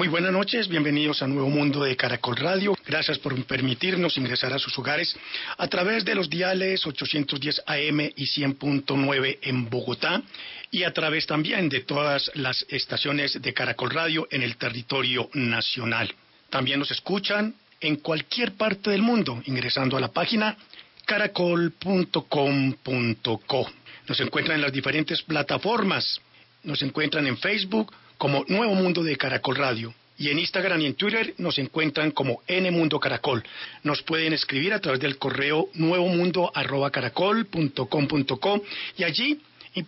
Muy buenas noches, bienvenidos a Nuevo Mundo de Caracol Radio. Gracias por permitirnos ingresar a sus hogares a través de los diales 810 AM y 100.9 en Bogotá y a través también de todas las estaciones de Caracol Radio en el territorio nacional. También nos escuchan en cualquier parte del mundo ingresando a la página caracol.com.co. Nos encuentran en las diferentes plataformas. Nos encuentran en Facebook como Nuevo Mundo de Caracol Radio. Y en Instagram y en Twitter nos encuentran como N Mundo Caracol. Nos pueden escribir a través del correo nuevomundo.caracol.com.co y allí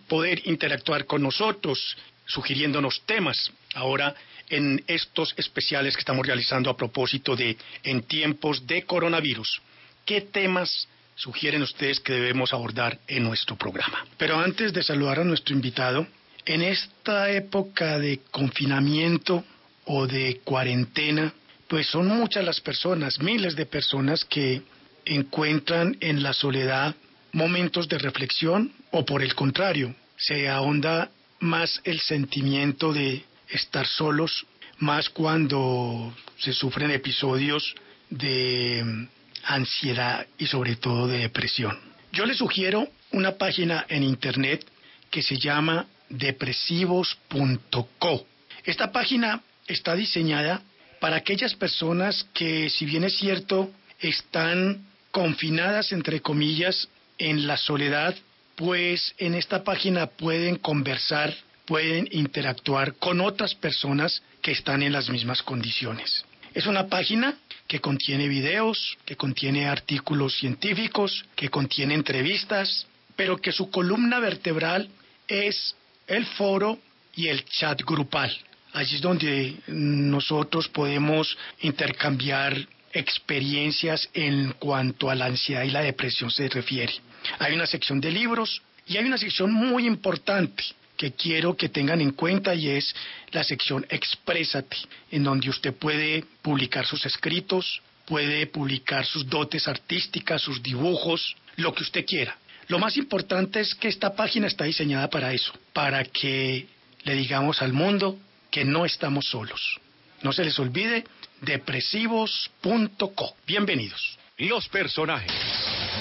poder interactuar con nosotros, sugiriéndonos temas. Ahora, en estos especiales que estamos realizando a propósito de en tiempos de coronavirus, ¿qué temas sugieren ustedes que debemos abordar en nuestro programa? Pero antes de saludar a nuestro invitado, en esta época de confinamiento o de cuarentena, pues son muchas las personas, miles de personas que encuentran en la soledad momentos de reflexión o por el contrario, se ahonda más el sentimiento de estar solos, más cuando se sufren episodios de ansiedad y sobre todo de depresión. Yo les sugiero una página en internet que se llama depresivos.co. Esta página está diseñada para aquellas personas que, si bien es cierto, están confinadas, entre comillas, en la soledad, pues en esta página pueden conversar, pueden interactuar con otras personas que están en las mismas condiciones. Es una página que contiene videos, que contiene artículos científicos, que contiene entrevistas, pero que su columna vertebral es el foro y el chat grupal. Allí es donde nosotros podemos intercambiar experiencias en cuanto a la ansiedad y la depresión se refiere. Hay una sección de libros y hay una sección muy importante que quiero que tengan en cuenta y es la sección Exprésate, en donde usted puede publicar sus escritos, puede publicar sus dotes artísticas, sus dibujos, lo que usted quiera. Lo más importante es que esta página está diseñada para eso, para que le digamos al mundo que no estamos solos. No se les olvide, depresivos.co. Bienvenidos. Los personajes.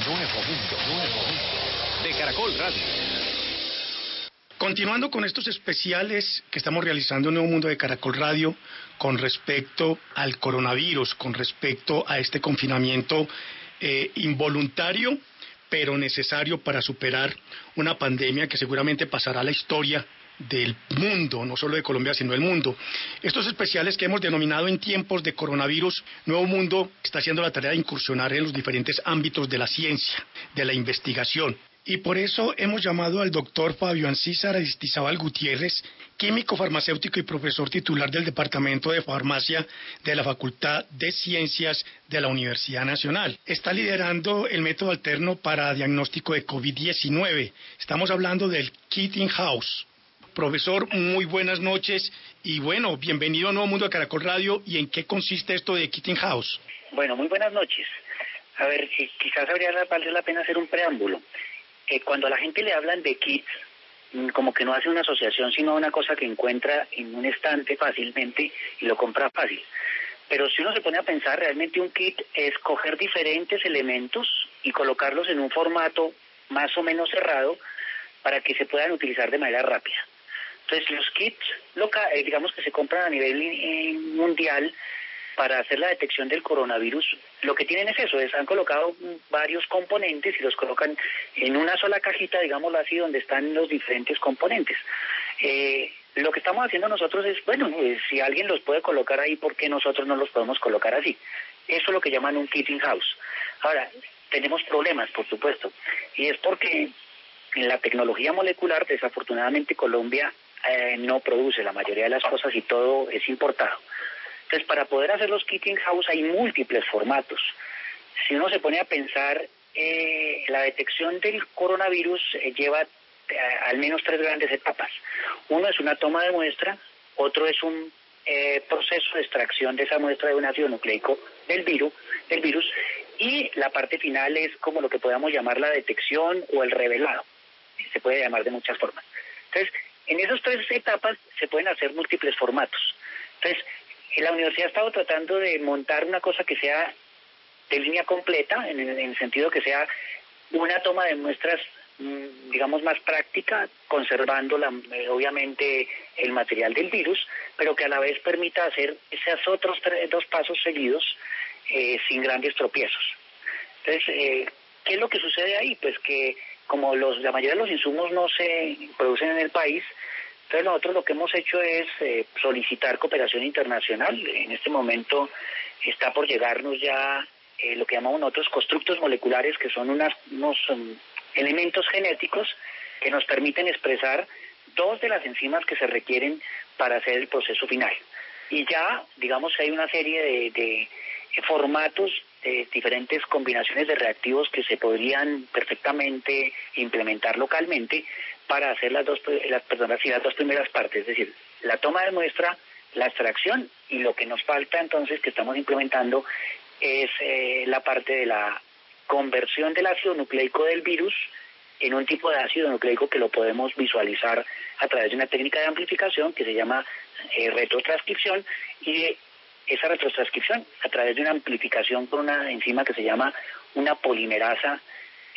Nuevo mundo, nuevo mundo. De Caracol Radio. Continuando con estos especiales que estamos realizando en Nuevo Mundo de Caracol Radio con respecto al coronavirus, con respecto a este confinamiento eh, involuntario pero necesario para superar una pandemia que seguramente pasará a la historia del mundo, no solo de Colombia, sino del mundo. Estos especiales que hemos denominado en tiempos de coronavirus, Nuevo Mundo está haciendo la tarea de incursionar en los diferentes ámbitos de la ciencia, de la investigación. Y por eso hemos llamado al doctor Fabio Ancísar Aristizabal Gutiérrez, químico farmacéutico y profesor titular del Departamento de Farmacia de la Facultad de Ciencias de la Universidad Nacional. Está liderando el método alterno para diagnóstico de COVID-19. Estamos hablando del Kitting House. Profesor, muy buenas noches y bueno, bienvenido a Nuevo Mundo de Caracol Radio. ¿Y en qué consiste esto de Kitting House? Bueno, muy buenas noches. A ver, quizás habría vale la pena hacer un preámbulo. Eh, cuando a la gente le hablan de kits, mm, como que no hace una asociación, sino una cosa que encuentra en un estante fácilmente y lo compra fácil. Pero si uno se pone a pensar, realmente un kit es coger diferentes elementos y colocarlos en un formato más o menos cerrado para que se puedan utilizar de manera rápida. Entonces los kits, eh, digamos que se compran a nivel eh, mundial, para hacer la detección del coronavirus, lo que tienen es eso, es, han colocado varios componentes y los colocan en una sola cajita, digámoslo así, donde están los diferentes componentes. Eh, lo que estamos haciendo nosotros es, bueno, pues, si alguien los puede colocar ahí, ¿por qué nosotros no los podemos colocar así? Eso es lo que llaman un kitting house. Ahora, tenemos problemas, por supuesto, y es porque en la tecnología molecular, desafortunadamente Colombia eh, no produce la mayoría de las cosas y todo es importado. Entonces, para poder hacer los kits in-house hay múltiples formatos. Si uno se pone a pensar, eh, la detección del coronavirus eh, lleva eh, al menos tres grandes etapas. Uno es una toma de muestra, otro es un eh, proceso de extracción de esa muestra de un ácido nucleico del virus, del virus, y la parte final es como lo que podamos llamar la detección o el revelado. Se puede llamar de muchas formas. Entonces, en esas tres etapas se pueden hacer múltiples formatos. Entonces, la universidad ha estado tratando de montar una cosa que sea de línea completa, en el sentido que sea una toma de muestras Mm, digamos, más práctica, conservando la, eh, obviamente el material del virus, pero que a la vez permita hacer esos otros dos pasos seguidos eh, sin grandes tropiezos. Entonces, eh, ¿qué es lo que sucede ahí? Pues que como los, la mayoría de los insumos no se producen en el país, entonces nosotros lo que hemos hecho es solicitar cooperación internacional. En este momento está por llegarnos ya lo que llamamos nosotros constructos moleculares, que son unas, unos um, elementos genéticos que nos permiten expresar dos de las enzimas que se requieren para hacer el proceso final. Y ya, digamos, hay una serie de, formatos de diferentes combinaciones de reactivos que se podrían perfectamente implementar localmente para hacer las dos, las, perdón, las dos primeras partes, es decir, la toma de muestra, la extracción y lo que nos falta entonces que estamos implementando es eh, la parte de la conversión del ácido nucleico del virus en un tipo de ácido nucleico que lo podemos visualizar a través de una técnica de amplificación que se llama eh, retrotranscripción y esa retrotranscripción a través de una amplificación con una enzima que se llama una polimerasa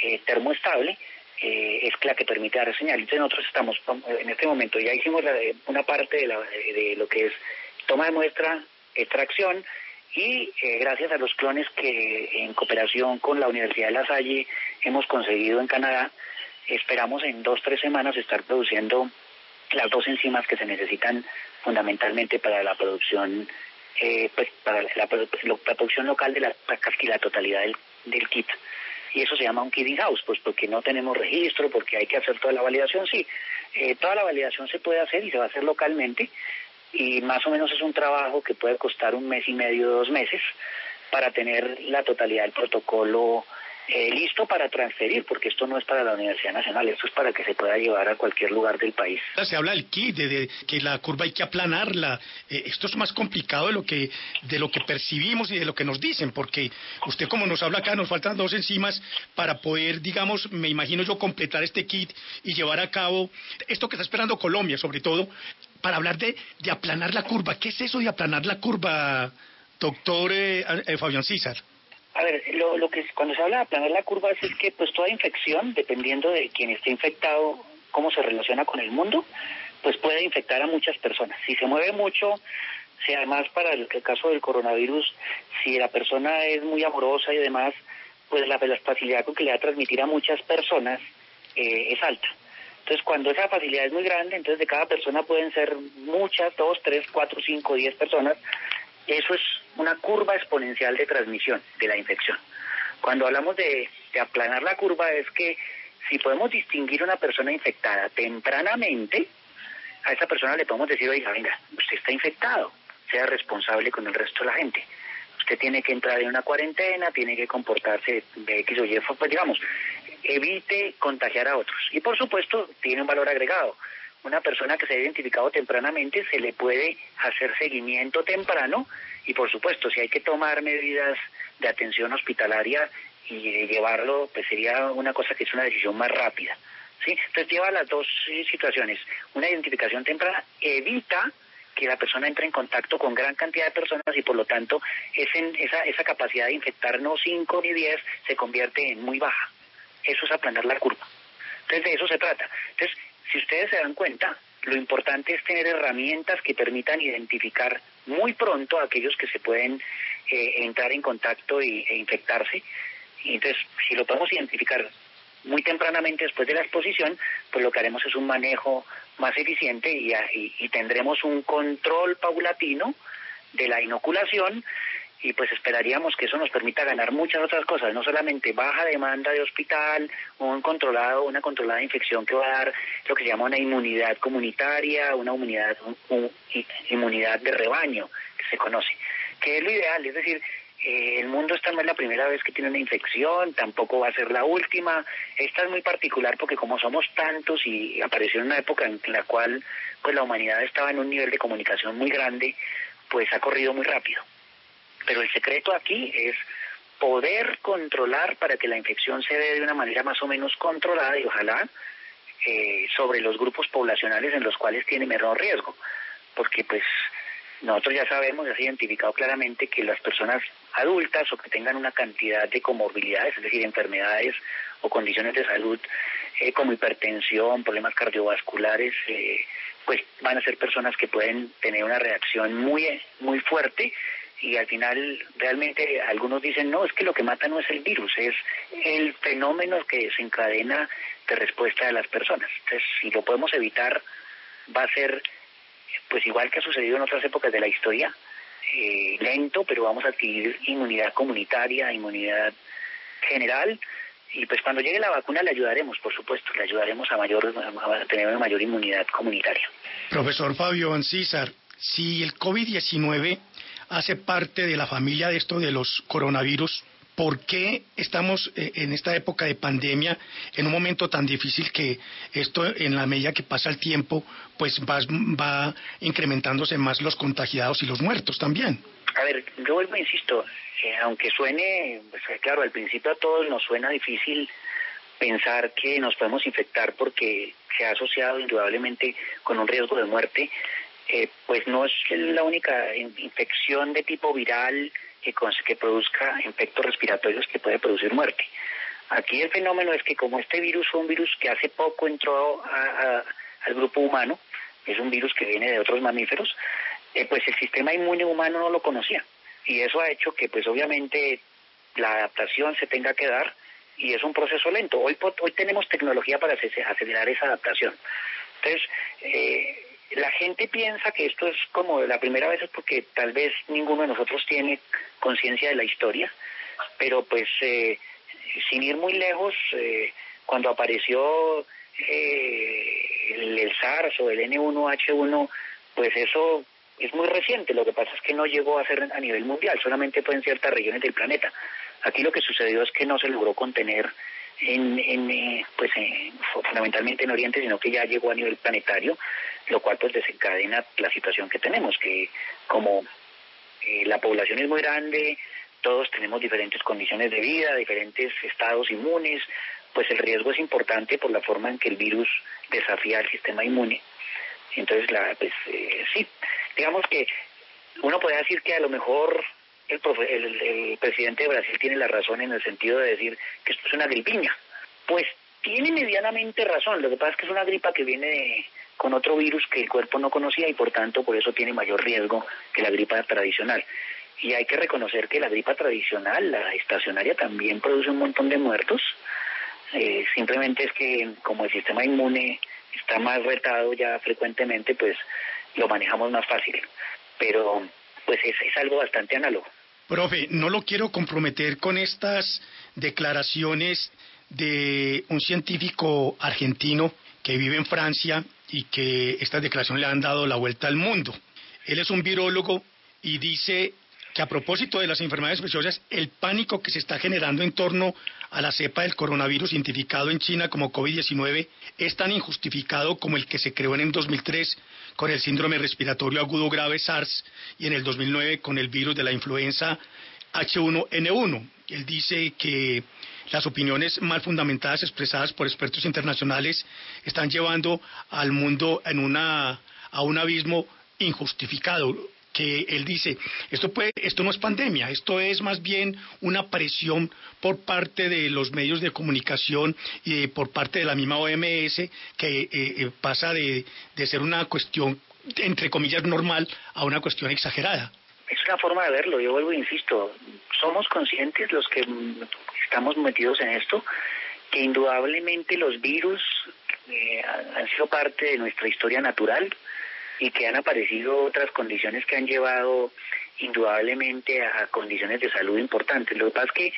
eh, termoestable eh, es la que permite dar señal. Entonces nosotros estamos en este momento ya hicimos una parte de, de lo que es toma de muestra, extracción, y eh, gracias a los clones que en cooperación con la Universidad de La Salle hemos conseguido en Canadá, esperamos en dos, tres semanas estar produciendo las dos enzimas que se necesitan fundamentalmente para la producción eh, pues para la, producción local de la casi la totalidad del, del kit y eso se llama un kit in-house, pues porque no tenemos registro, porque hay que hacer toda la validación, sí, eh, toda la validación se puede hacer y se va a hacer localmente, y más o menos es un trabajo que puede costar un mes y medio, dos meses, para tener la totalidad del protocolo eh, listo para transferir, porque esto no es para la Universidad Nacional, esto es para que se pueda llevar a cualquier lugar del país. Se habla del kit, de, que la curva hay que aplanarla. Eh, esto es más complicado de lo que de lo que percibimos y de lo que nos dicen, porque usted como nos habla acá, nos faltan dos enzimas para poder, digamos, me imagino yo, completar este kit y llevar a cabo esto que está esperando Colombia, sobre todo, para hablar de, de aplanar la curva. ¿Qué es eso de aplanar la curva, doctor eh, Fabián César? A ver, lo, lo que cuando se habla de aplanar la curva es, que pues toda infección, dependiendo de quien esté infectado, cómo se relaciona con el mundo, pues puede infectar a muchas personas. Si se mueve mucho, si además para el, caso del coronavirus, si la persona es muy amorosa y demás, pues la, facilidad con que le va a transmitir a muchas personas eh, es alta. Entonces, cuando esa facilidad es muy grande, entonces de cada persona pueden ser muchas, dos, tres, cuatro, cinco, diez personas, eso es una curva exponencial de transmisión de la infección. Cuando hablamos de, aplanar la curva es que si podemos distinguir una persona infectada tempranamente, a esa persona le podemos decir, oiga, venga, usted está infectado, sea responsable con el resto de la gente. Usted tiene que entrar en una cuarentena, tiene que comportarse de X o Y, pues digamos, evite contagiar a otros. Y por supuesto, tiene un valor agregado una persona que se ha identificado tempranamente se le puede hacer seguimiento temprano y por supuesto si hay que tomar medidas de atención hospitalaria y llevarlo pues sería una cosa que es una decisión más rápida sí entonces lleva las dos situaciones una identificación temprana evita que la persona entre en contacto con gran cantidad de personas y por lo tanto esa, esa capacidad de infectar no 5 ni 10 se convierte en muy baja. Eso es aplanar la curva. Entonces de eso se trata. Entonces si ustedes se dan cuenta, lo importante es tener herramientas que permitan identificar muy pronto a aquellos que se pueden eh, entrar en contacto y, e infectarse. Y entonces, si lo podemos identificar muy tempranamente después de la exposición, pues lo que haremos es un manejo más eficiente y, tendremos un control paulatino de la inoculación y pues esperaríamos que eso nos permita ganar muchas otras cosas, no solamente baja demanda de hospital, un controlado, una controlada infección que va a dar lo que se llama una inmunidad comunitaria, una inmunidad, inmunidad de rebaño, que se conoce, que es lo ideal, es decir, eh, el mundo esta no es la primera vez que tiene una infección, tampoco va a ser la última. Esta es muy particular porque como somos tantos y apareció en una época en la cual pues la humanidad estaba en un nivel de comunicación muy grande, pues ha corrido muy rápido. Pero el secreto aquí es poder controlar para que la infección se dé de una manera más o menos controlada y ojalá eh, sobre los grupos poblacionales en los cuales tiene menor riesgo. Porque pues nosotros ya sabemos, ya se ha identificado claramente que las personas adultas o que tengan una cantidad de comorbilidades, es decir, enfermedades o condiciones de salud eh, como hipertensión, problemas cardiovasculares, eh, pues van a ser personas que pueden tener una reacción muy, muy fuerte y al final realmente algunos dicen, no, es que lo que mata no es el virus, es el fenómeno que desencadena de respuesta de las personas. Entonces, si lo podemos evitar, va a ser, pues igual que ha sucedido en otras épocas de la historia, eh, lento, pero vamos a adquirir inmunidad comunitaria, inmunidad general, y pues cuando llegue la vacuna le ayudaremos, por supuesto, le ayudaremos a, mayor, a tener una mayor inmunidad comunitaria. Profesor Fabio Ancísar, si el COVID-19 hace parte de la familia de esto de los coronavirus, ¿por qué estamos eh, en esta época de pandemia, en un momento tan difícil que esto, en la medida que pasa el tiempo, pues va, va incrementándose más los contagiados y los muertos también? A ver, yo vuelvo, insisto, eh, aunque suene, pues, eh, claro, al principio a todos nos suena difícil pensar que nos podemos infectar porque se ha asociado indudablemente con un riesgo de muerte, eh, pues no es la única infección de tipo viral que, que produzca efectos respiratorios que puede producir muerte. Aquí el fenómeno es que como este virus fue un virus que hace poco entró al grupo humano, es un virus que viene de otros mamíferos, eh, pues el sistema inmune humano no lo conocía. Y eso ha hecho que pues obviamente la adaptación se tenga que dar y es un proceso lento. Hoy, hoy tenemos tecnología para acelerar esa adaptación. Entonces, eh, la gente piensa que esto es como la primera vez es porque tal vez ninguno de nosotros tiene conciencia de la historia, pero pues eh, sin ir muy lejos, cuando apareció el, el, SARS o el N1H1, pues eso es muy reciente, lo que pasa es que no llegó a ser a nivel mundial, solamente fue en ciertas regiones del planeta. Aquí lo que sucedió es que no se logró contener en, en eh, pues fundamentalmente en Oriente, sino que ya llegó a nivel planetario, lo cual pues desencadena la situación que tenemos, que como eh, la población es muy grande, todos tenemos diferentes condiciones de vida, diferentes estados inmunes, pues el riesgo es importante por la forma en que el virus desafía al sistema inmune. Entonces, la, pues eh, sí, digamos que uno puede decir que a lo mejor el, el, presidente de Brasil tiene la razón en el sentido de decir que esto es una gripiña. Pues tiene medianamente razón, lo que pasa es que es una gripa que viene con otro virus que el cuerpo no conocía y por tanto por eso tiene mayor riesgo que la gripa tradicional. Y hay que reconocer que la gripa tradicional, la estacionaria, también produce un montón de muertos. Eh, simplemente es que como el sistema inmune está más retado ya frecuentemente, pues lo manejamos más fácil. Pero pues es, es algo bastante análogo. Profe, no lo quiero comprometer con estas declaraciones de un científico argentino que vive en Francia y que estas declaraciones le han dado la vuelta al mundo. Él es un virólogo y dice que a propósito de las enfermedades infecciosas, el pánico que se está generando en torno a la cepa del coronavirus identificado en China como COVID-19 es tan injustificado como el que se creó en el 2003 con el síndrome respiratorio agudo grave SARS y en el 2009 con el virus de la influenza H1N1. Él dice que las opiniones mal fundamentadas expresadas por expertos internacionales están llevando al mundo en una, a un abismo injustificado que él dice, esto, puede, esto no es pandemia, esto es más bien una presión por parte de los medios de comunicación y por parte de la misma OMS que eh, eh, pasa de, de ser una cuestión, entre comillas, normal a una cuestión exagerada. Es una forma de verlo, yo vuelvo e insisto, somos conscientes los que estamos metidos en esto, que indudablemente los virus eh, han sido parte de nuestra historia natural, y que han aparecido otras condiciones que han llevado indudablemente a condiciones de salud importantes. Lo que pasa es que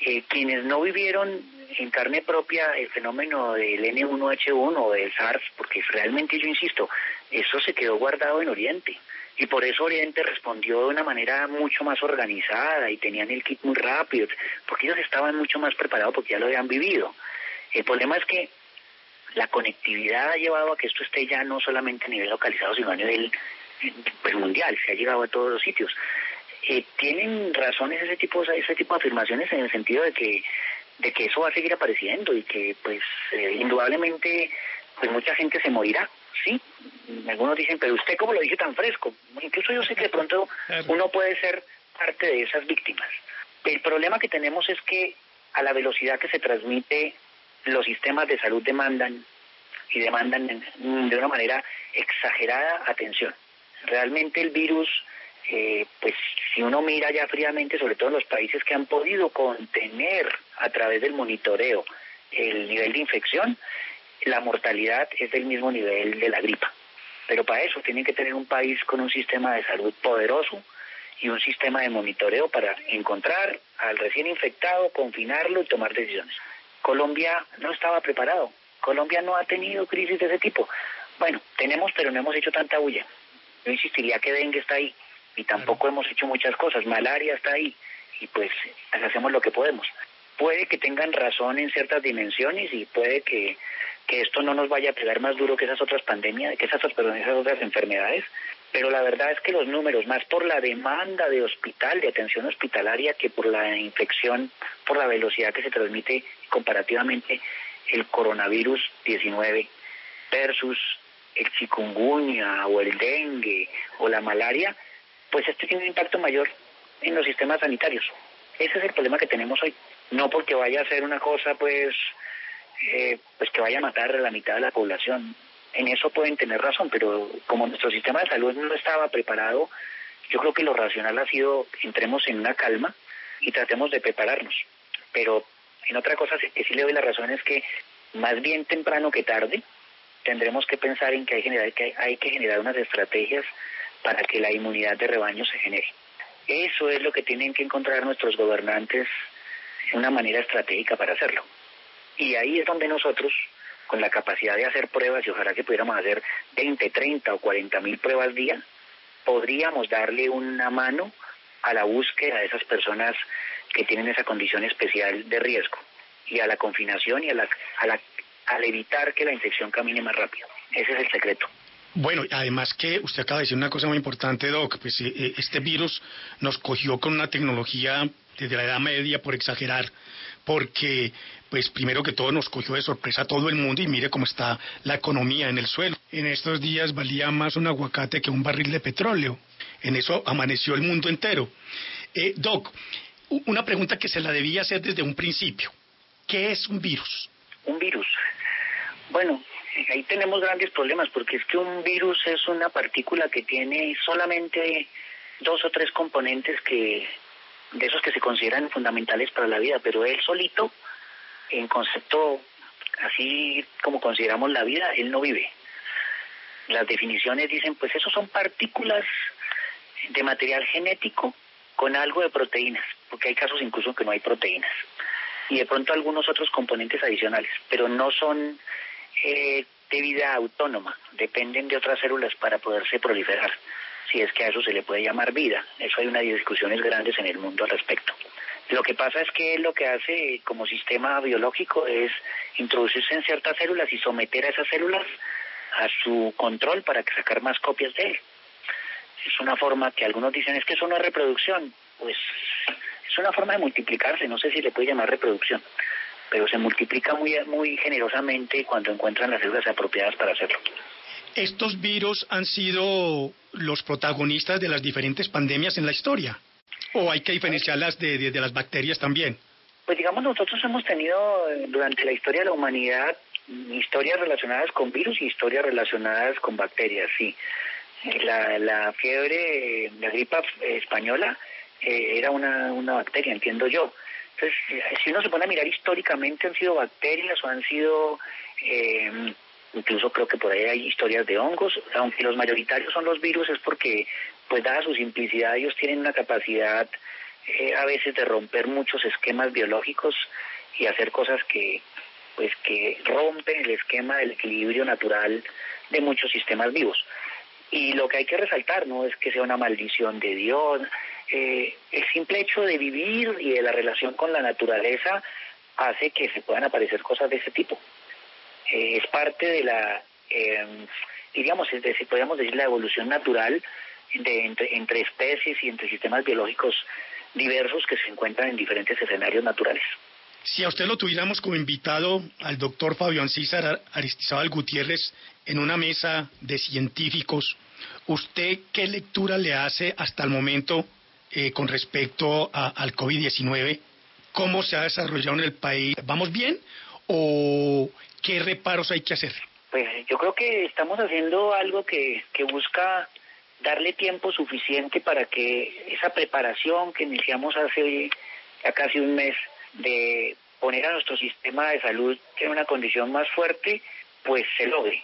eh, quienes no vivieron en carne propia el fenómeno del N1H1 o del SARS, porque realmente yo insisto, eso se quedó guardado en Oriente. Y por eso Oriente respondió de una manera mucho más organizada y tenían el kit muy rápido, porque ellos estaban mucho más preparados porque ya lo habían vivido. El problema es que la conectividad ha llevado a que esto esté ya no solamente a nivel localizado, sino a nivel pues, mundial, se ha llegado a todos los sitios. Eh, tienen razones ese tipo, ese tipo de afirmaciones en el sentido de que de que eso va a seguir apareciendo y que pues eh, indudablemente pues mucha gente se morirá sí algunos dicen pero usted cómo lo dice tan fresco incluso yo sé que de pronto uno puede ser parte de esas víctimas. El problema que tenemos es que a la velocidad que se transmite los sistemas de salud demandan y demandan de una manera exagerada atención realmente el virus eh, pues si uno mira ya fríamente, sobre todo los países que han podido contener a través del monitoreo el nivel de infección, la mortalidad es del mismo nivel de la gripa. Pero para eso tienen que tener un país con un sistema de salud poderoso y un sistema de monitoreo para encontrar al recién infectado, confinarlo y tomar decisiones. Colombia no estaba preparado. Colombia no ha tenido crisis de ese tipo. Bueno, tenemos, pero no hemos hecho tanta bulla. Yo insistiría que dengue está ahí y tampoco hemos hecho muchas cosas. Malaria está ahí y pues hacemos lo que podemos. Puede que tengan razón en ciertas dimensiones y puede que, que esto no nos vaya a pegar más duro que esas otras pandemias, que esas, perdón, esas otras enfermedades, pero la verdad es que los números, más por la demanda de hospital, de atención hospitalaria, que por la infección, por la velocidad que se transmite comparativamente el coronavirus 19 versus el chikungunya o el dengue o la malaria, pues esto tiene un impacto mayor en los sistemas sanitarios. Ese es el problema que tenemos hoy. No porque vaya a ser una cosa, pues, eh, pues que vaya a matar a la mitad de la población. En eso pueden tener razón, pero como nuestro sistema de salud no estaba preparado, yo creo que lo racional ha sido entremos en una calma y tratemos de prepararnos. Pero en otra cosa que sí le doy la razón es que más bien temprano que tarde tendremos que pensar en que hay, que hay que generar unas estrategias para que la inmunidad de rebaño se genere. Eso es lo que tienen que encontrar nuestros gobernantes, una manera estratégica para hacerlo. Y ahí es donde nosotros, con la capacidad de hacer pruebas, y ojalá que pudiéramos hacer 20, 30 o 40 mil pruebas día, podríamos darle una mano a la búsqueda de esas personas que tienen esa condición especial de riesgo y a la confinación y a la, a la, al evitar que la infección camine más rápido. Ese es el secreto. Bueno, además que usted acaba de decir una cosa muy importante, Doc, pues eh, eh, este virus nos cogió con una tecnología desde la Edad Media, por exagerar, porque, pues primero que todo nos cogió de sorpresa a todo el mundo y mire cómo está la economía en el suelo. En estos días valía más un aguacate que un barril de petróleo. En eso amaneció el mundo entero. Eh, Doc, una pregunta que se la debía hacer desde un principio. ¿Qué es un virus? Un virus. Bueno, ahí tenemos grandes problemas porque es que un virus es una partícula que tiene solamente dos o tres componentes que de esos que se consideran fundamentales para la vida, pero él solito, en concepto así como consideramos la vida, él no vive. Las definiciones dicen, pues esos son partículas de material genético con algo de proteínas, porque hay casos incluso que no hay proteínas, y de pronto algunos otros componentes adicionales, pero no son eh, de vida autónoma, dependen de otras células para poderse proliferar, si es que a eso se le puede llamar vida. Eso hay unas discusiones grandes en el mundo al respecto. Lo que pasa es que lo que hace como sistema biológico es introducirse en ciertas células y someter a esas células a su control para sacar más copias de él. Es una forma que algunos dicen es que eso no es reproducción. Pues es una forma de multiplicarse, no sé si le puede llamar reproducción pero se multiplica muy, muy generosamente cuando encuentran las células apropiadas para hacerlo. ¿Estos virus han sido los protagonistas de las diferentes pandemias en la historia? ¿O hay que diferenciarlas de, las bacterias también? Pues digamos, nosotros hemos tenido eh, durante la historia de la humanidad historias relacionadas con virus y historias relacionadas con bacterias, sí. La, la fiebre, la gripa española eh, era una, una bacteria, entiendo yo. Entonces, si uno se pone a mirar históricamente, han sido bacterias o han sido, eh, incluso creo que por ahí hay historias de hongos, aunque los mayoritarios son los virus, es porque pues dada su simplicidad, ellos tienen una capacidad eh, a veces de romper muchos esquemas biológicos y hacer cosas que pues que rompen el esquema del equilibrio natural de muchos sistemas vivos. Y lo que hay que resaltar no es que sea una maldición de Dios, eh, el simple hecho de vivir y de la relación con la naturaleza hace que se puedan aparecer cosas de ese tipo. Eh, es parte de la, eh, diríamos, si podríamos decir, la evolución natural de, entre, entre especies y entre sistemas biológicos diversos que se encuentran en diferentes escenarios naturales. Si a usted lo tuviéramos como invitado al doctor Fabián César Aristizábal Gutiérrez en una mesa de científicos, ¿usted qué lectura le hace hasta el momento eh, con respecto a, al COVID-19? ¿Cómo se ha desarrollado en el país? ¿Vamos bien o qué reparos hay que hacer? Pues yo creo que estamos haciendo algo que, que busca darle tiempo suficiente para que esa preparación que iniciamos hace ya casi un mes de poner a nuestro sistema de salud en una condición más fuerte, pues se logre.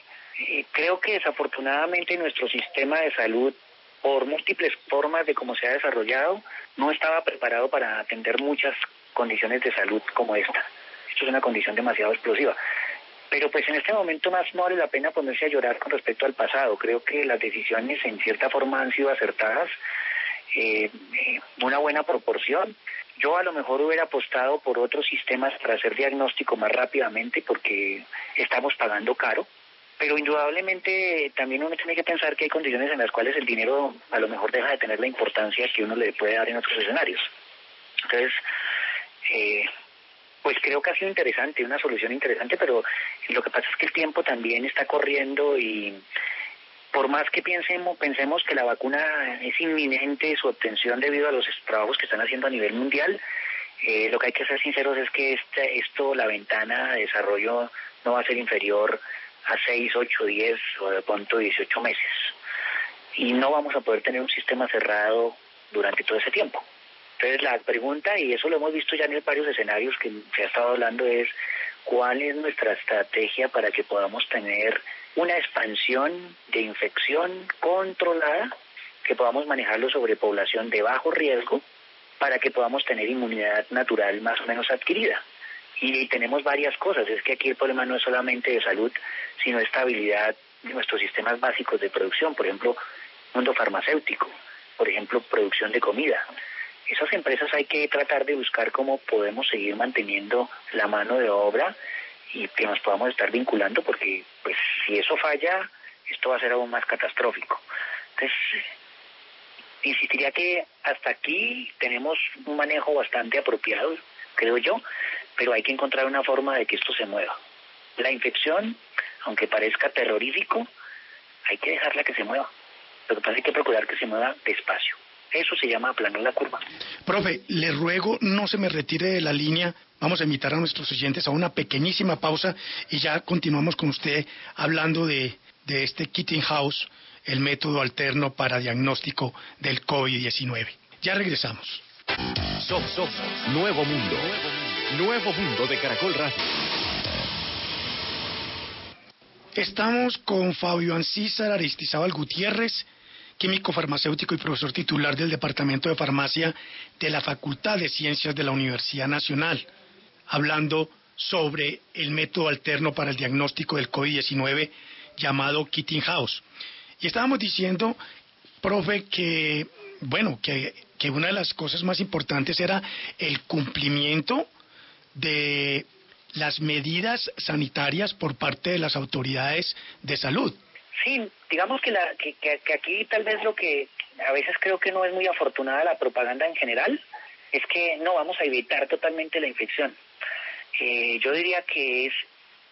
creo que desafortunadamente nuestro sistema de salud, por múltiples formas de cómo se ha desarrollado, no estaba preparado para atender muchas condiciones de salud como esta. Esto es una condición demasiado explosiva. Pero pues en este momento más no vale la pena ponerse a llorar con respecto al pasado. Creo que las decisiones en cierta forma han sido acertadas, eh, eh, una buena proporción. Yo a lo mejor hubiera apostado por otros sistemas para hacer diagnóstico más rápidamente porque estamos pagando caro, pero indudablemente también uno tiene que pensar que hay condiciones en las cuales el dinero a lo mejor deja de tener la importancia que uno le puede dar en otros escenarios. Entonces, eh, pues creo que ha sido interesante, una solución interesante, pero lo que pasa es que el tiempo también está corriendo y por más que pensemos, pensemos que la vacuna es inminente su obtención debido a los trabajos que están haciendo a nivel mundial, eh, lo que hay que ser sinceros es que este, esto, la ventana de desarrollo no va a ser inferior a 6, 8, 10 o de pronto 18 meses. Y no vamos a poder tener un sistema cerrado durante todo ese tiempo. Entonces la pregunta, y eso lo hemos visto ya en varios escenarios que se ha estado hablando, es cuál es nuestra estrategia para que podamos tener una expansión de infección controlada, que podamos manejarlo sobre población de bajo riesgo, para que podamos tener inmunidad natural más o menos adquirida. Y tenemos varias cosas, es que aquí el problema no es solamente de salud, sino estabilidad de nuestros sistemas básicos de producción, por ejemplo, mundo farmacéutico, por ejemplo, producción de comida, esas empresas hay que tratar de buscar cómo podemos seguir manteniendo la mano de obra y que nos podamos estar vinculando porque pues si eso falla esto va a ser aún más catastrófico. Entonces insistiría que hasta aquí tenemos un manejo bastante apropiado creo yo pero hay que encontrar una forma de que esto se mueva. La infección aunque parezca terrorífico hay que dejarla que se mueva. Lo que pasa es que hay que procurar que se mueva despacio eso se llama aplanar la curva. Profe, le ruego no se me retire de la línea. Vamos a invitar a nuestros oyentes a una pequeñísima pausa y ya continuamos con usted hablando de, de este Kitting House, el método alterno para diagnóstico del COVID-19. Ya regresamos. Somos, Nuevo Mundo. Nuevo Mundo de Caracol Radio. Estamos con Fabio Ancísar Aristizábal Gutiérrez, químico farmacéutico y profesor titular del Departamento de Farmacia de la Facultad de Ciencias de la Universidad Nacional, hablando sobre el método alterno para el diagnóstico del COVID-19 llamado Kitting House. Y estábamos diciendo, profe, que, bueno, que, que una de las cosas más importantes era el cumplimiento de las medidas sanitarias por parte de las autoridades de salud. Sí, digamos que, la, que, que, aquí tal vez lo que a veces creo que no es muy afortunada la propaganda en general es que no vamos a evitar totalmente la infección. Eh, yo diría que es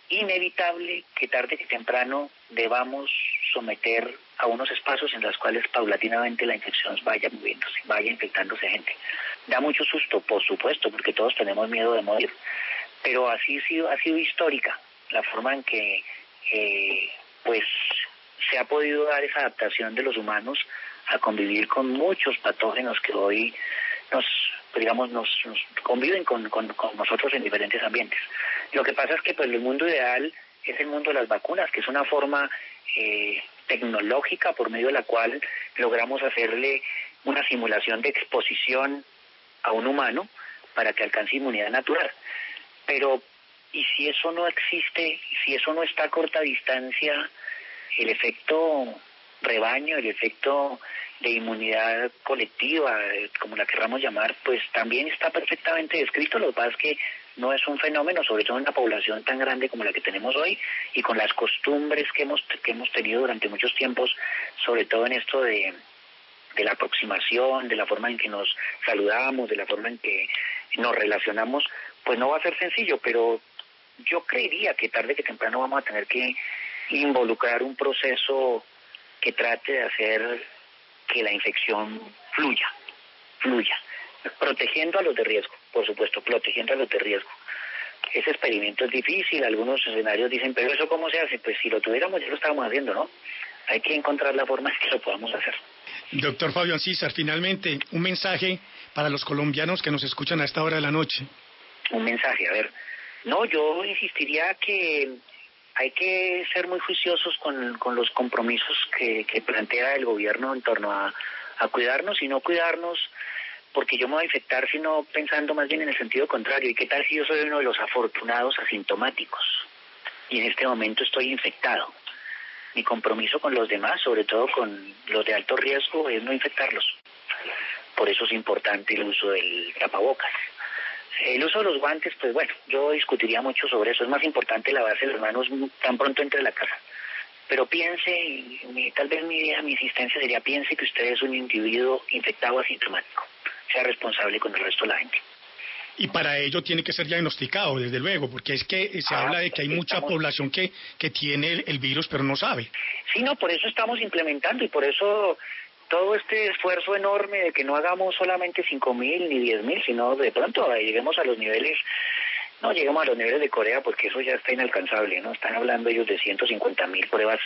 inevitable que tarde que temprano debamos someter a unos espacios en los cuales paulatinamente la infección vaya moviéndose, vaya infectándose gente. Da mucho susto, por supuesto, porque todos tenemos miedo de morir, pero así ha sido, ha sido histórica la forma en que eh, pues se ha podido dar esa adaptación de los humanos a convivir con muchos patógenos que hoy nos digamos nos, conviven con, nosotros en diferentes ambientes. Lo que pasa es que pues el mundo ideal es el mundo de las vacunas, que es una forma eh, tecnológica por medio de la cual logramos hacerle una simulación de exposición a un humano para que alcance inmunidad natural. Pero, ¿y si eso no existe, si eso no está a corta distancia, el efecto rebaño, el efecto de inmunidad colectiva, como la querramos llamar, pues también está perfectamente descrito. Lo que pasa es que no es un fenómeno, sobre todo en una población tan grande como la que tenemos hoy y con las costumbres que hemos, que hemos tenido durante muchos tiempos, sobre todo en esto de, de la aproximación, de la forma en que nos saludamos, de la forma en que nos relacionamos, pues no va a ser sencillo, pero yo creería que tarde que temprano vamos a tener que involucrar un proceso que trate de hacer que la infección fluya, fluya, protegiendo a los de riesgo, por supuesto, protegiendo a los de riesgo. Ese experimento es difícil, algunos escenarios dicen, pero eso cómo se hace? Pues si lo tuviéramos ya lo estábamos haciendo, ¿no? Hay que encontrar la forma en que lo podamos hacer. Doctor Fabián César, finalmente, un mensaje para los colombianos que nos escuchan a esta hora de la noche. Un mensaje, a ver. No, yo insistiría que hay que ser muy juiciosos con, los compromisos que, que, plantea el gobierno en torno a cuidarnos y no cuidarnos porque yo me voy a infectar, sino pensando más bien en el sentido contrario. ¿Y qué tal si yo soy uno de los afortunados asintomáticos? Y en este momento estoy infectado. Mi compromiso con los demás, sobre todo con los de alto riesgo, es no infectarlos. Por eso es importante el uso del tapabocas. El uso de los guantes, pues bueno, yo discutiría mucho sobre eso. Es más importante lavarse las manos tan pronto entre la casa. Pero piense, y tal vez mi idea, mi insistencia sería, piense que usted es un individuo infectado asintomático. Sea responsable con el resto de la gente. Y para ello tiene que ser diagnosticado, desde luego, porque es que se Ah, habla de que hay mucha estamos- población que, que tiene el, el virus pero no sabe. Sí, no, por eso estamos implementando y por eso todo este esfuerzo enorme de que no hagamos solamente 5.000 mil ni 10.000 mil, sino de pronto eh, lleguemos a los niveles, no lleguemos a los niveles de Corea porque eso ya está inalcanzable, ¿no? Están hablando ellos de 150 mil pruebas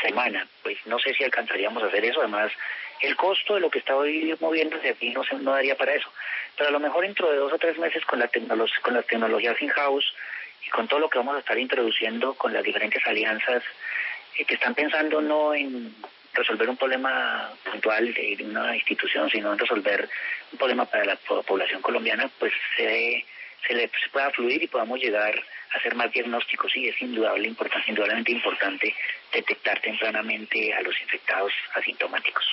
semana, pues no sé si alcanzaríamos a hacer eso, además el costo de lo que está hoy moviéndose aquí no, se, no daría para eso, pero a lo mejor dentro de dos o tres meses con, la con las tecnologías in-house y con todo lo que vamos a estar introduciendo con las diferentes alianzas eh, que están pensando no en resolver un problema puntual de una institución, sino resolver un problema para la po- población colombiana, pues se, se le pueda fluir y podamos llegar a hacer más diagnósticos. Sí, es indudable, importante, indudablemente importante detectar tempranamente a los infectados asintomáticos.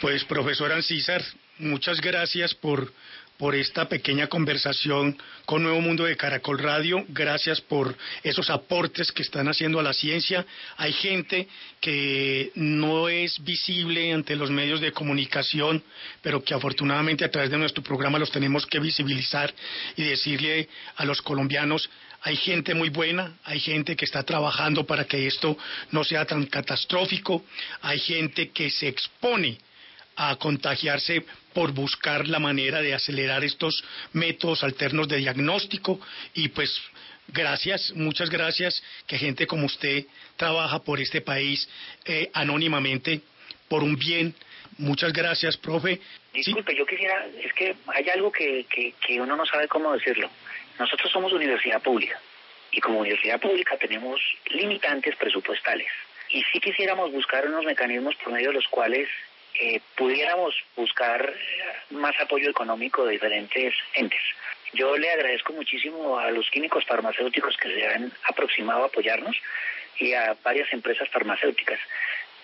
Pues profesor Ancísar, muchas gracias por, por esta pequeña conversación con Nuevo Mundo de Caracol Radio. Gracias por esos aportes que están haciendo a la ciencia. Hay gente que no es visible ante los medios de comunicación, pero que afortunadamente a través de nuestro programa los tenemos que visibilizar y decirle a los colombianos hay gente muy buena, hay gente que está trabajando para que esto no sea tan catastrófico, hay gente que se expone a contagiarse por buscar la manera de acelerar estos métodos alternos de diagnóstico y pues gracias, muchas gracias que gente como usted trabaja por este país eh, anónimamente por un bien. Muchas gracias, profe. Sí, Disculpe, yo quisiera, es que hay algo que, que, uno no sabe cómo decirlo. Nosotros somos universidad pública y como universidad pública tenemos limitantes presupuestales. Y si quisiéramos buscar unos mecanismos por medio de los cuales eh, pudiéramos buscar más apoyo económico de diferentes entes. Yo le agradezco muchísimo a los químicos farmacéuticos que se han aproximado a apoyarnos y a varias empresas farmacéuticas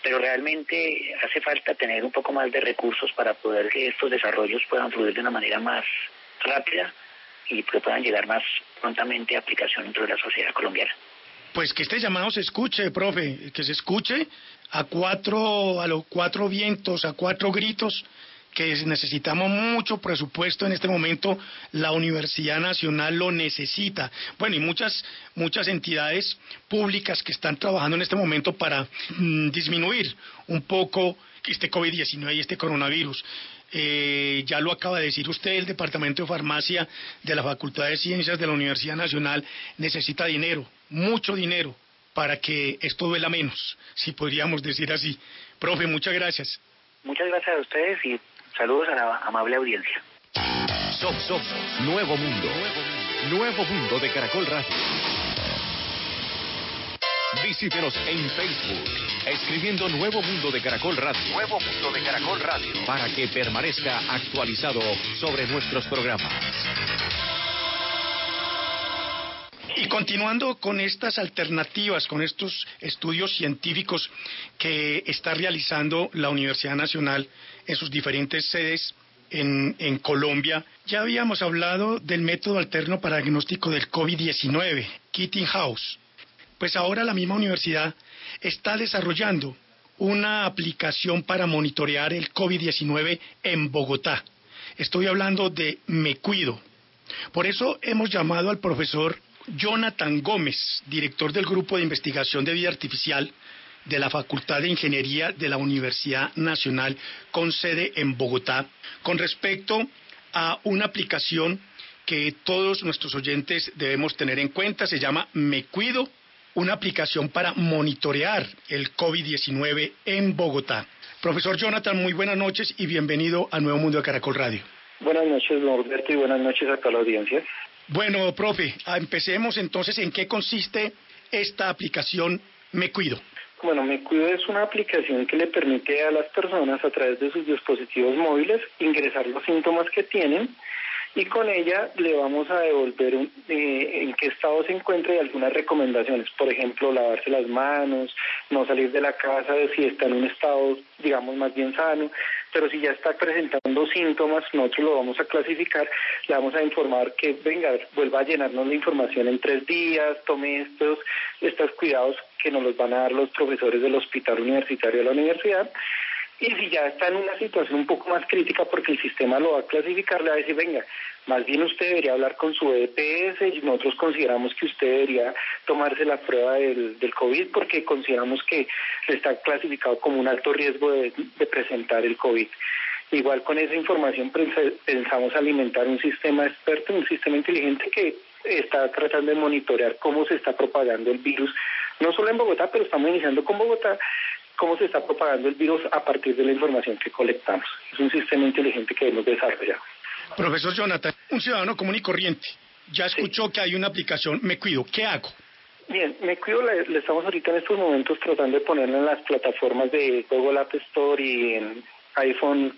pero realmente hace falta tener un poco más de recursos para poder que estos desarrollos puedan fluir de una manera más rápida y que puedan llegar más prontamente a aplicación dentro de la sociedad colombiana. Pues que este llamado se escuche, profe, que se escuche a cuatro, a los cuatro vientos, a cuatro gritos, que necesitamos mucho presupuesto en este momento, la Universidad Nacional lo necesita. Bueno, y muchas, muchas entidades públicas que están trabajando en este momento para mm, disminuir un poco este COVID-19 y este coronavirus. Eh, ya lo acaba de decir usted, el Departamento de Farmacia de la Facultad de Ciencias de la Universidad Nacional necesita dinero, mucho dinero, para que esto duela menos, si podríamos decir así. Profe, muchas gracias. Muchas gracias a ustedes y saludos a la amable audiencia. Somos, somos Nuevo Mundo. Nuevo Mundo de Caracol Radio. Visítenos en Facebook, escribiendo Nuevo Mundo de Caracol Radio. Nuevo Mundo de Caracol Radio. Para que permanezca actualizado sobre nuestros programas. Y continuando con estas alternativas, con estos estudios científicos que está realizando la Universidad Nacional en sus diferentes sedes en, Colombia, ya habíamos hablado del método alterno para diagnóstico del COVID-19, Kitting House. Pues ahora la misma universidad está desarrollando una aplicación para monitorear el COVID-19 en Bogotá. Estoy hablando de Me Cuido. Por eso hemos llamado al profesor Jonathan Gómez, director del Grupo de Investigación de Vida Artificial de la Facultad de Ingeniería de la Universidad Nacional con sede en Bogotá, con respecto a una aplicación que todos nuestros oyentes debemos tener en cuenta, se llama Me Cuido, una aplicación para monitorear el COVID-19 en Bogotá. Profesor Jonathan, muy buenas noches y bienvenido a Nuevo Mundo de Caracol Radio. Buenas noches, Norberto, y buenas noches a toda la audiencia. Bueno, profe, empecemos entonces en qué consiste esta aplicación Me Cuido. Bueno, Me Cuido es una aplicación que le permite a las personas a través de sus dispositivos móviles ingresar los síntomas que tienen y con ella le vamos a devolver un, eh, en qué estado se encuentra y algunas recomendaciones. Por ejemplo, lavarse las manos, no salir de la casa si está en un estado, digamos, más bien sano. Pero si ya está presentando síntomas, nosotros lo vamos a clasificar, le vamos a informar que, venga, vuelva a llenarnos la información en tres días, tome estos, estos cuidados que nos los van a dar los profesores del hospital universitario de la universidad. Y si ya está en una situación un poco más crítica porque el sistema lo va a clasificar, le va a decir, venga, más bien usted debería hablar con su EPS y nosotros consideramos que usted debería tomarse la prueba del, COVID porque consideramos que está clasificado como un alto riesgo de, de presentar el COVID. Igual con esa información pensamos alimentar un sistema experto, un sistema inteligente que está tratando de monitorear cómo se está propagando el virus, no solo en Bogotá, pero estamos iniciando con Bogotá, cómo se está propagando el virus a partir de la información que colectamos. Es un sistema inteligente que hemos desarrollado. Profesor Jonathan, un ciudadano común y corriente, ya escuchó que hay una aplicación Me Cuido, ¿qué hago? Bien, Me Cuido le, estamos ahorita en estos momentos tratando de ponerla en las plataformas de Google App Store y en iPhone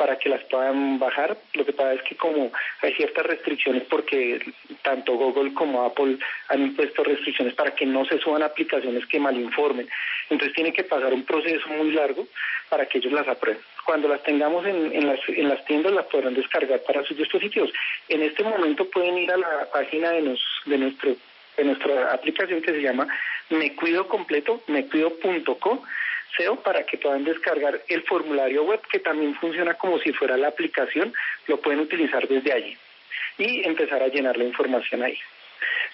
para que las puedan bajar. Lo que pasa es que como hay ciertas restricciones porque tanto Google como Apple han impuesto restricciones para que no se suban aplicaciones que malinformen. Entonces tiene que pasar un proceso muy largo para que ellos las aprueben. Cuando las tengamos en, en, las, en las tiendas las podrán descargar para sus dispositivos. En este momento pueden ir a la página de, nos, de nuestro de nuestra aplicación que se llama Me Cuido Completo, mecuido.co SEO para que puedan descargar el formulario web que también funciona como si fuera la aplicación, lo pueden utilizar desde allí y empezar a llenar la información ahí.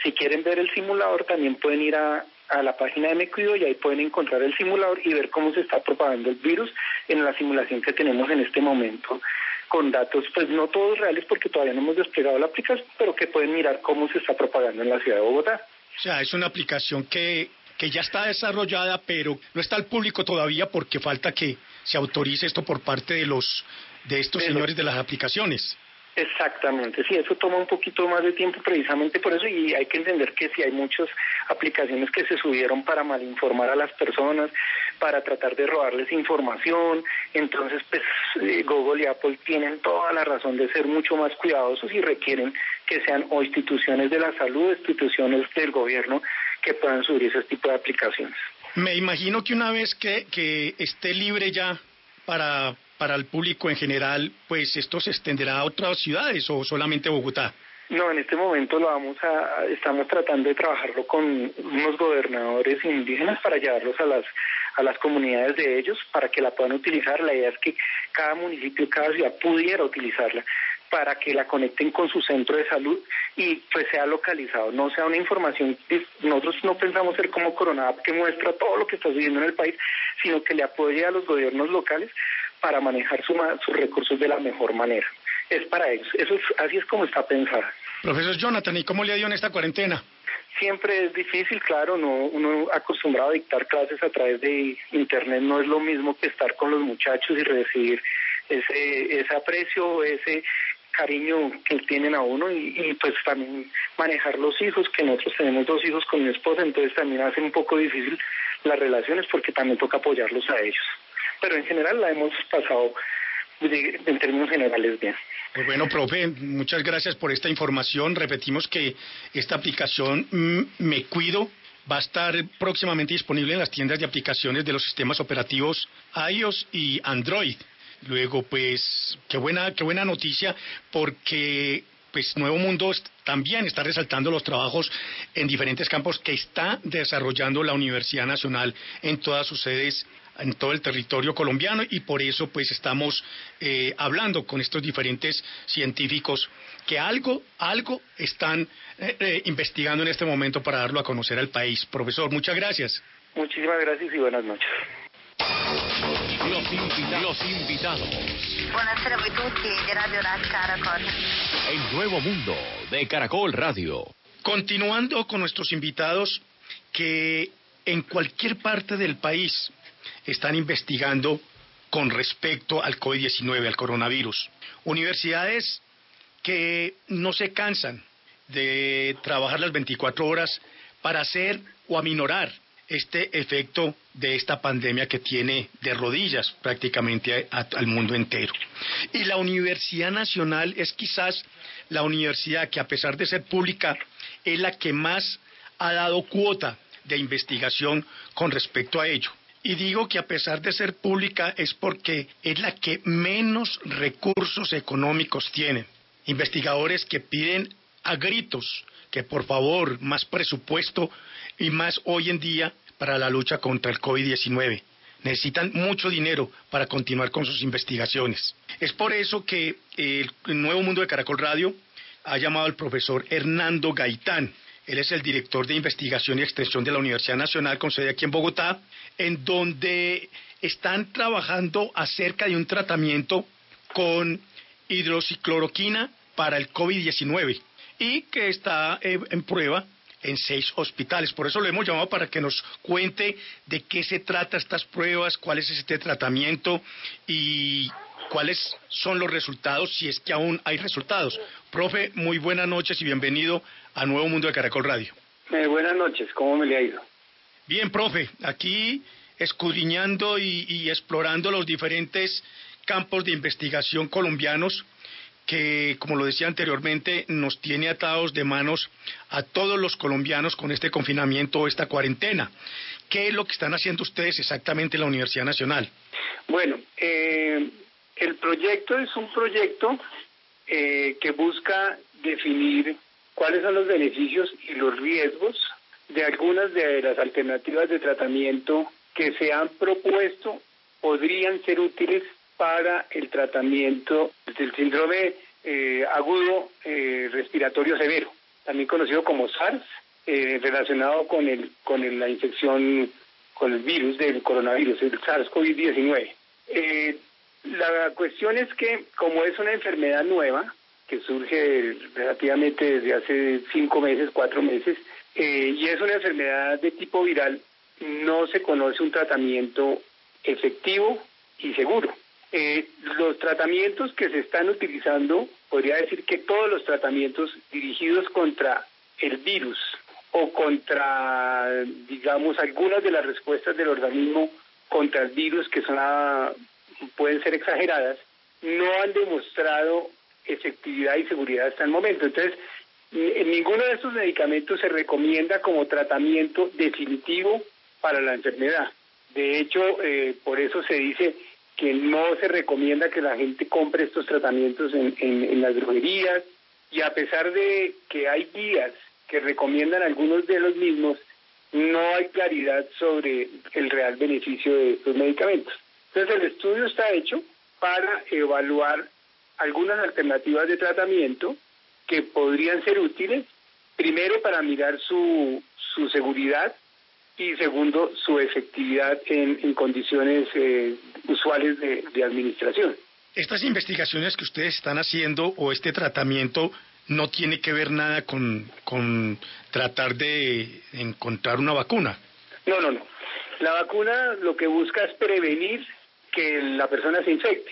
Si quieren ver el simulador también pueden ir a, a la página de Me y ahí pueden encontrar el simulador y ver cómo se está propagando el virus en la simulación que tenemos en este momento con datos, pues no todos reales porque todavía no hemos desplegado la aplicación, pero que pueden mirar cómo se está propagando en la ciudad de Bogotá. O sea, es una aplicación que que ya está desarrollada, pero no está al público todavía porque falta que se autorice esto por parte de los de estos señores de las aplicaciones. Exactamente, sí, eso toma un poquito más de tiempo precisamente por eso y hay que entender que si hay muchas aplicaciones que se subieron para malinformar a las personas, para tratar de robarles información, entonces pues eh, Google y Apple tienen toda la razón de ser mucho más cuidadosos y requieren que sean o instituciones de la salud, instituciones del gobierno que puedan subir ese tipo de aplicaciones. Me imagino que una vez que, que esté libre ya para para el público en general, pues esto se extenderá a otras ciudades o solamente Bogotá. No, en este momento lo vamos a, estamos tratando de trabajarlo con unos gobernadores indígenas para llevarlos a las a las comunidades de ellos para que la puedan utilizar. La idea es que cada municipio, cada ciudad pudiera utilizarla para que la conecten con su centro de salud y pues sea localizado, no sea una información, nosotros no pensamos ser como Corona que muestra todo lo que está sucediendo en el país, sino que le apoye a los gobiernos locales para manejar sus recursos de la mejor manera. Es para ellos. Eso es, así es como está pensada. Profesor Jonathan, ¿y cómo le ha ido en esta cuarentena? Siempre es difícil, claro, no, uno acostumbrado a dictar clases a través de Internet no es lo mismo que estar con los muchachos y recibir ese, ese aprecio, ese cariño que tienen a uno y, pues también manejar los hijos, que nosotros tenemos dos hijos con mi esposa, entonces también hace un poco difícil las relaciones porque también toca apoyarlos a ellos. Pero en general la hemos pasado en términos generales bien. Pues bueno, profe, muchas gracias por esta información. Repetimos que esta aplicación mm, Me Cuido va a estar próximamente disponible en las tiendas de aplicaciones de los sistemas operativos iOS y Android. Luego, pues, qué buena, qué buena noticia, porque pues Nuevo Mundo también está resaltando los trabajos en diferentes campos que está desarrollando la Universidad Nacional en todas sus sedes en todo el territorio colombiano y por eso pues estamos eh, hablando con estos diferentes científicos que algo, algo están eh, eh, investigando en este momento para darlo a conocer al país. Profesor, muchas gracias. Muchísimas gracias y buenas noches. Los, invitados. Los invitados. Buonasera a tutti di Radio Caracol. El nuevo mundo de Caracol Radio. Continuando con nuestros invitados que en cualquier parte del país están investigando con respecto al COVID-19, al coronavirus. Universidades que no se cansan de trabajar las 24 horas para hacer o aminorar este efecto de esta pandemia que tiene de rodillas prácticamente al mundo entero. Y la Universidad Nacional es quizás la universidad que a pesar de ser pública es la que más ha dado cuota de investigación con respecto a ello. Y digo que a pesar de ser pública es porque es la que menos recursos económicos tiene. Investigadores que piden a gritos que por favor más presupuesto y más hoy en día para la lucha contra el COVID-19. Necesitan mucho dinero para continuar con sus investigaciones. Es por eso que el Nuevo Mundo de Caracol Radio ha llamado al profesor Hernando Gaitán, él es el director de investigación y extensión de la Universidad Nacional con sede aquí en Bogotá, en donde están trabajando acerca de un tratamiento con hidroxicloroquina para el COVID-19 y que está eh, en prueba en seis hospitales. Por eso lo hemos llamado para que nos cuente de qué se trata estas pruebas, cuál es este tratamiento y cuáles son los resultados, si es que aún hay resultados. Profe, muy buenas noches y bienvenido a Nuevo Mundo de Caracol Radio. Eh, buenas noches, ¿cómo me le ha ido? Bien, profe, aquí escudriñando y, explorando los diferentes campos de investigación colombianos que, como lo decía anteriormente, nos tiene atados de manos a todos los colombianos con este confinamiento o esta cuarentena. ¿Qué es lo que están haciendo ustedes exactamente en la Universidad Nacional? Bueno, eh, el proyecto es un proyecto eh, que busca definir cuáles son los beneficios y los riesgos de algunas de las alternativas de tratamiento que se han propuesto podrían ser útiles para el tratamiento del síndrome eh, agudo eh, respiratorio severo, también conocido como SARS, eh, relacionado con el con la infección con el virus del coronavirus, el SARS-CoV-19. la cuestión es que como es una enfermedad nueva, que surge relativamente desde hace cinco meses, cuatro meses, eh, y es una enfermedad de tipo viral, no se conoce un tratamiento efectivo y seguro. Eh, los tratamientos que se están utilizando, podría decir que todos los tratamientos dirigidos contra el virus o contra, digamos, algunas de las respuestas del organismo contra el virus que son pueden ser exageradas, no han demostrado efectividad y seguridad hasta el momento. Entonces, ninguno de estos medicamentos se recomienda como tratamiento definitivo para la enfermedad. De hecho, eh, por eso se dice que no se recomienda que la gente compre estos tratamientos en, en las droguerías y a pesar de que hay guías que recomiendan algunos de los mismos, no hay claridad sobre el real beneficio de estos medicamentos. Entonces el estudio está hecho para evaluar algunas alternativas de tratamiento que podrían ser útiles, primero para mirar su, su seguridad y segundo su efectividad en, condiciones eh, usuales de, de administración. Estas investigaciones que ustedes están haciendo o este tratamiento no tiene que ver nada con, con tratar de encontrar una vacuna. No, no, no. La vacuna lo que busca es prevenir que la persona se infecte.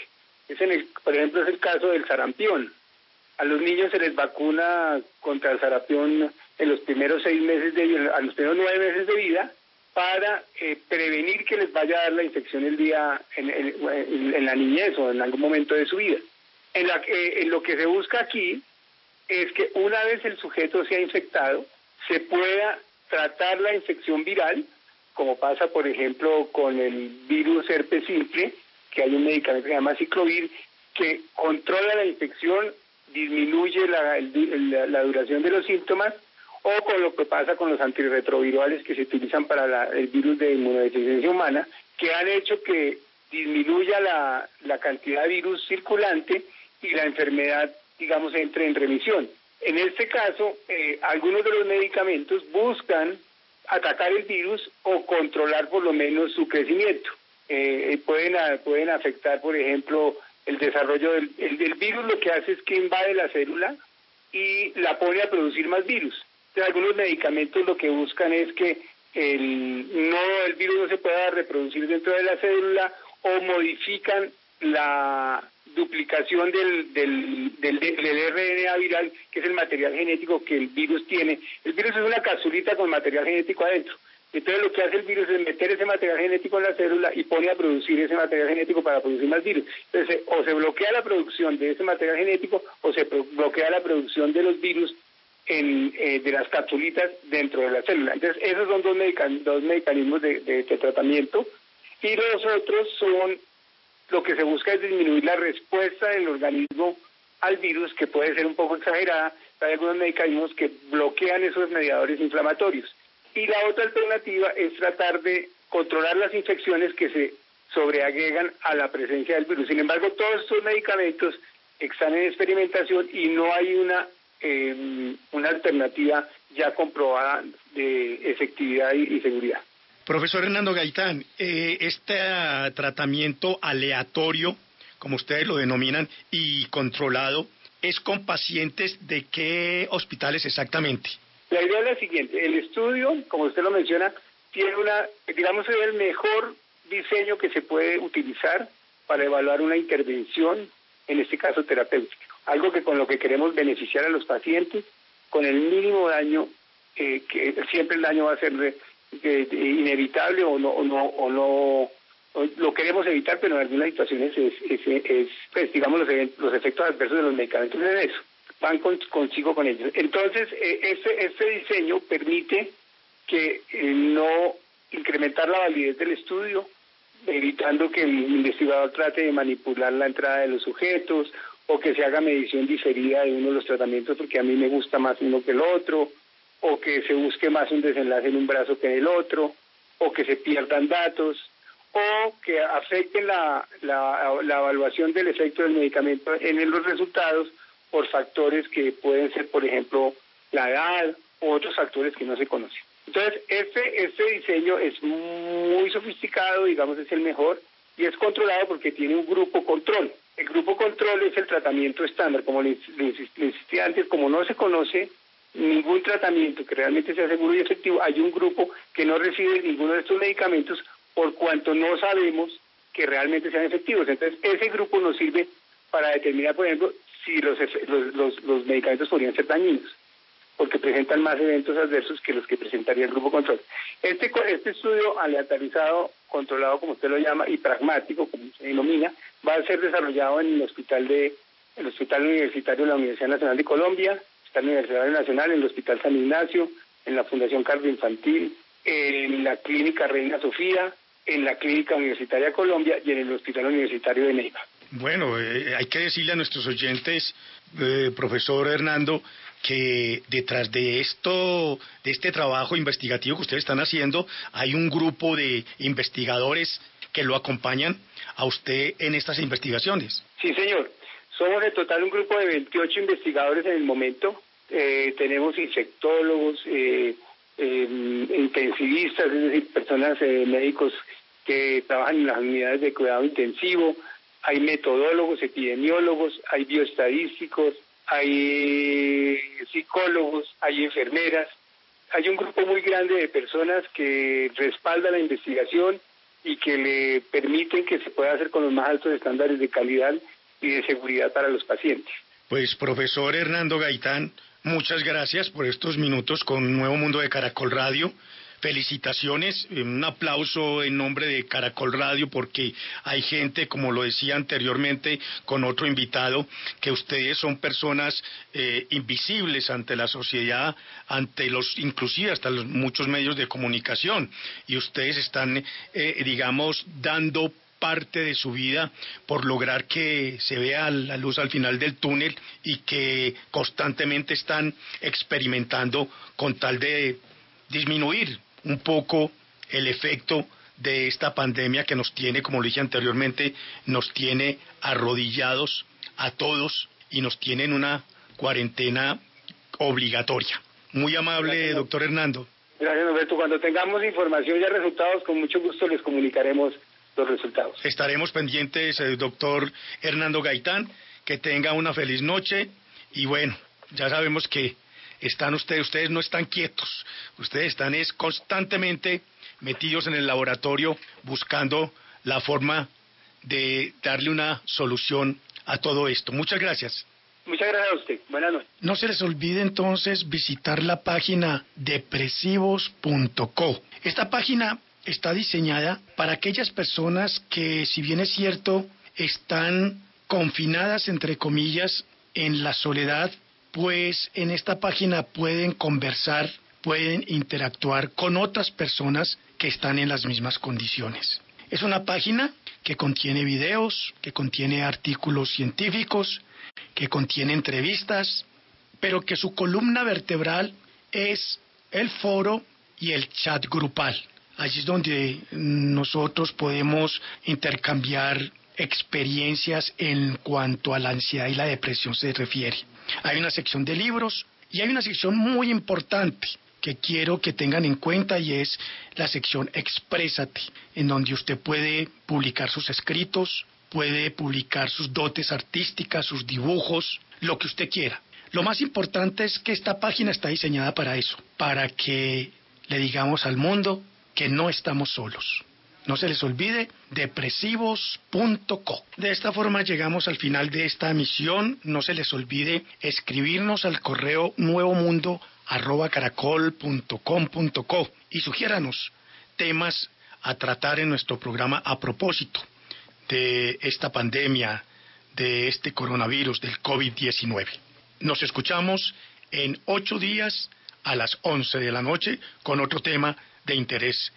Es en el, por ejemplo, es el caso del sarampión. A los niños se les vacuna contra el sarampión en los primeros seis meses de a los primeros nueve meses de vida para eh, prevenir que les vaya a dar la infección el día en, en- en la niñez o en algún momento de su vida. En, la, en lo que se busca aquí es que una vez el sujeto sea infectado, se pueda tratar la infección viral, como pasa, por ejemplo, con el virus herpes simple, que hay un medicamento que se llama ciclovir, que controla la infección, disminuye la, el- la- la duración de los síntomas, o con lo que pasa con los antirretrovirales que se utilizan para la- el virus de inmunodeficiencia humana, que han hecho que disminuya la, la cantidad de virus circulante y la enfermedad, digamos, entre en remisión. En este caso, eh, algunos de los medicamentos buscan atacar el virus o controlar por lo menos su crecimiento. Eh, eh, pueden, pueden afectar, por ejemplo, el desarrollo del el, virus, lo que hace es que invade la célula y la pone a producir más virus. Algunos medicamentos lo que buscan es que el, no, el virus no se pueda reproducir dentro de la célula o modifican la duplicación del, del, del, del RNA viral, que es el material genético que el virus tiene. El virus es una capsulita con material genético adentro. Entonces lo que hace el virus es meter ese material genético en la célula y pone a producir ese material genético para producir más virus. Entonces o se bloquea la producción de ese material genético o se bloquea la producción de los virus en, eh, de las capsulitas dentro de la célula. Entonces esos son dos, dos mecanismos de, de- de tratamiento y los otros son lo que se busca es disminuir la respuesta del organismo al virus, que puede ser un poco exagerada. Hay algunos mecanismos que bloquean esos mediadores inflamatorios. Y la otra alternativa es tratar de controlar las infecciones que se sobreagregan a la presencia del virus. Sin embargo, todos estos medicamentos están en experimentación y no hay una, eh, una alternativa ya comprobada de efectividad y- y seguridad. Profesor Hernando Gaitán, eh, este tratamiento aleatorio, como ustedes lo denominan, y controlado, ¿es con pacientes de qué hospitales exactamente? La idea es la siguiente, el estudio, como usted lo menciona, tiene una, digamos, es el mejor diseño que se puede utilizar para evaluar una intervención, en este caso terapéutica, algo que con lo que queremos beneficiar a los pacientes con el mínimo daño, eh, que siempre el daño va a ser de- de- de inevitable o no, o no, o no lo queremos evitar, pero en algunas situaciones es, es, es, pues, digamos, los, los efectos adversos de los medicamentos es eso, van con- consigo con ellos. Entonces, eh, este, este diseño permite que eh, no incrementar la validez del estudio, evitando que el investigador trate de manipular la entrada de los sujetos o que se haga medición diferida de uno de los tratamientos porque a mí me gusta más uno que el otro, o que se busque más un desenlace en un brazo que en el otro, o que se pierdan datos, o que afecten la, la, la evaluación del efecto del medicamento en los resultados por factores que pueden ser, por ejemplo, la edad u otros factores que no se conocen. Entonces, este, este diseño es muy sofisticado, digamos, es el mejor, y es controlado porque tiene un grupo control. Control es el tratamiento estándar, como le, le insis- le insistí antes, como no se conoce ningún tratamiento que realmente sea seguro y efectivo, hay un grupo que no recibe ninguno de estos medicamentos por cuanto no sabemos que realmente sean efectivos. Entonces, ese grupo nos sirve para determinar, por ejemplo, si los, los, los, los medicamentos podrían ser dañinos, porque presentan más eventos adversos que los que presentaría el grupo control. Este, este estudio aleatorizado, controlado como usted lo llama, y pragmático, como se denomina, va a ser desarrollado en el hospital de el Hospital Universitario de la Universidad Nacional de Colombia, el Hospital Universitario Nacional, en el Hospital San Ignacio, en la Fundación Cardio Infantil, en la Clínica Reina Sofía, en la Clínica Universitaria Colombia y en el Hospital Universitario de Neiva. Bueno, eh, hay que decirle a nuestros oyentes, eh, profesor Hernando, que detrás de esto, de este trabajo investigativo que ustedes están haciendo, hay un grupo de investigadores que lo acompañan a usted en estas investigaciones. Sí, señor. Somos en total un grupo de 28 investigadores en el momento. Eh, tenemos insectólogos, eh, eh, intensivistas, es decir, personas, eh, médicos que trabajan en las unidades de cuidado intensivo. Hay metodólogos, epidemiólogos, hay bioestadísticos, hay psicólogos, hay enfermeras. Hay un grupo muy grande de personas que respalda la investigación y que le permiten que se pueda hacer con los más altos estándares de calidad y de seguridad para los pacientes. Pues profesor Hernando Gaitán, muchas gracias por estos minutos con Nuevo Mundo de Caracol Radio. Felicitaciones, eh, un aplauso en nombre de Caracol Radio porque hay gente, como lo decía anteriormente con otro invitado, que ustedes son personas eh, invisibles ante la sociedad, ante los, inclusive hasta los muchos medios de comunicación, y ustedes están, eh, digamos, dando parte de su vida por lograr que se vea la luz al final del túnel y que constantemente están experimentando con tal de disminuir un poco el efecto de esta pandemia que nos tiene, como lo dije anteriormente, nos tiene arrodillados a todos y nos tiene en una cuarentena obligatoria. Muy amable, doctor Hernando. Gracias, Roberto. Cuando tengamos información y resultados, con mucho gusto les comunicaremos los resultados. Estaremos pendientes, eh, doctor Hernando Gaitán. Que tenga una feliz noche y bueno, ya sabemos que están ustedes, ustedes no están quietos, ustedes están es constantemente metidos en el laboratorio buscando la forma de darle una solución a todo esto. Muchas gracias. Muchas gracias a usted. Buenas noches. No se les olvide entonces visitar la página depresivos.co. Esta página está diseñada para aquellas personas que, si bien es cierto, están confinadas, entre comillas, en la soledad pues en esta página pueden conversar, pueden interactuar con otras personas que están en las mismas condiciones. Es una página que contiene videos, que contiene artículos científicos, que contiene entrevistas, pero que su columna vertebral es el foro y el chat grupal. Allí es donde nosotros podemos intercambiar experiencias en cuanto a la ansiedad y la depresión se refiere. Hay una sección de libros y hay una sección muy importante que quiero que tengan en cuenta y es la sección Exprésate, en donde usted puede publicar sus escritos, puede publicar sus dotes artísticas, sus dibujos, lo que usted quiera. Lo más importante es que esta página está diseñada para eso, para que le digamos al mundo que no estamos solos. No se les olvide, depresivos.co. De esta forma llegamos al final de esta emisión. No se les olvide escribirnos al correo nuevomundo@caracol.com.co y sugiéranos temas a tratar en nuestro programa a propósito de esta pandemia, de este coronavirus, del COVID-19. Nos escuchamos en ocho días a las once de la noche con otro tema de interés